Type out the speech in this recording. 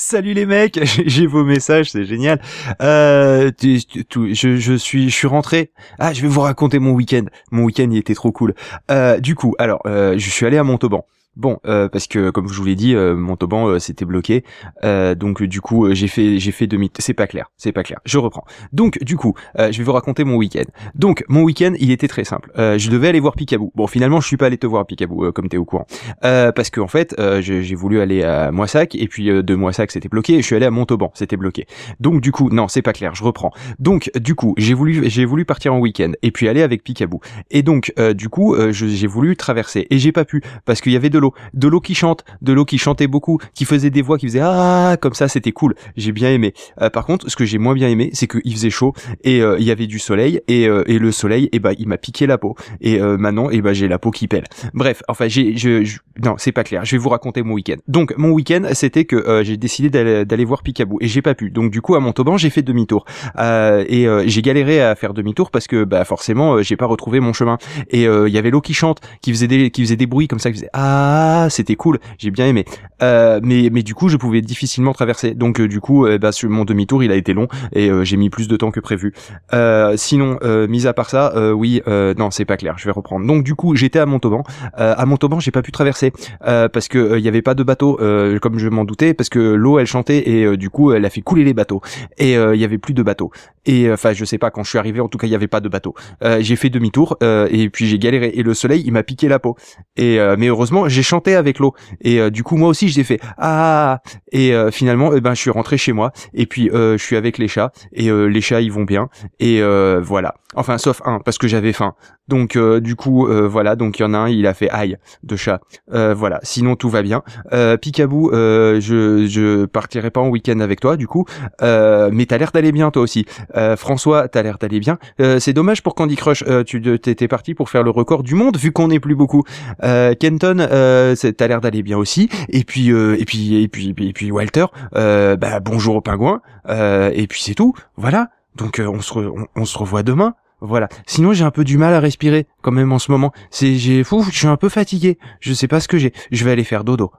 Salut les mecs, j'ai vos messages, c'est génial. Euh, je, je suis, je suis rentré. Ah, je vais vous raconter mon week-end. Mon week-end, il était trop cool. Euh, du coup, alors, euh, je suis allé à Montauban. Bon, euh, parce que comme je vous l'ai dit, euh, Montauban euh, c'était bloqué, euh, donc du coup euh, j'ai fait j'ai fait demi. C'est pas clair, c'est pas clair. Je reprends. Donc du coup, je vais vous raconter mon week-end. Donc mon week-end, il était très simple. je devais aller voir Picabou. Bon, finalement, je suis pas allé te voir Picabou, comme t'es au courant, parce que en fait, j'ai voulu aller à Moissac et puis de Moissac c'était bloqué. Et je suis allé à Montauban, c'était bloqué. Donc du coup, non, c'est pas clair. Je reprends. Donc du coup, j'ai voulu j'ai voulu partir en week-end et puis aller avec Picabou. Et donc du coup, j'ai voulu traverser et j'ai pas pu parce qu'il y avait de l'eau de l'eau qui chante, de l'eau qui chantait beaucoup, qui faisait des voix, qui faisait ah comme ça, c'était cool. J'ai bien aimé. Euh, par contre, ce que j'ai moins bien aimé, c'est qu'il faisait chaud et euh, il y avait du soleil et, euh, le soleil, et eh bah il m'a piqué la peau et maintenant, et eh bah j'ai la peau qui pèle. Bref, enfin j'ai, je, non c'est pas clair. Je vais vous raconter mon week-end. Donc mon week-end, c'était que j'ai décidé d'aller voir Picabou et j'ai pas pu. Donc du coup à Montauban, j'ai fait demi-tour et j'ai galéré à faire demi-tour parce que bah forcément j'ai pas retrouvé mon chemin et il y avait l'eau qui chante, qui faisait des, qui faisait des bruits comme ça, qui faisait ah c'était cool, j'ai bien aimé. Euh, mais mais du coup, je pouvais difficilement traverser. Donc euh, du coup, euh, bah, sur mon demi-tour, il a été long et j'ai mis plus de temps que prévu. sinon, mis à part ça, oui, non, c'est pas clair. Je vais reprendre. Donc du coup, j'étais à Montauban. à Montauban, j'ai pas pu traverser parce que il y avait pas de bateau, comme je m'en doutais, parce que l'eau elle chantait et du coup, elle a fait couler les bateaux et il y avait plus de bateaux. Et enfin, je sais pas quand je suis arrivé, en tout cas, il y avait pas de bateau. j'ai fait demi-tour et puis j'ai galéré et le soleil, il m'a piqué la peau. Et mais heureusement, j'ai chanté avec l'eau. Et euh, du coup, moi aussi, j'ai fait ah. Et euh, finalement, eh ben, je suis rentré chez moi. Et puis, euh, je suis avec les chats. Et les chats, ils vont bien. Et voilà. Enfin, sauf un, parce que j'avais faim. Donc, du coup, voilà. Donc, il y en a un, il a fait aïe de chat. voilà. Sinon, tout va bien. Picabou, je je partirai pas en week-end avec toi, du coup. mais t'as l'air d'aller bien, toi aussi. François, t'as l'air d'aller bien. c'est dommage pour Candy Crush. tu t'étais parti pour faire le record du monde, vu qu'on n'est plus beaucoup. Kenton, t'as l'air d'aller bien aussi. Et puis, euh, et puis, et puis, et puis, Walter, euh, bah, bonjour au pingouin. Euh, et puis c'est tout. Voilà. Donc on se on, se revoit demain. Voilà. Sinon, j'ai un peu du mal à respirer quand même en ce moment. C'est j'ai fou, je suis un peu fatigué. Je sais pas ce que j'ai. Je vais aller faire dodo.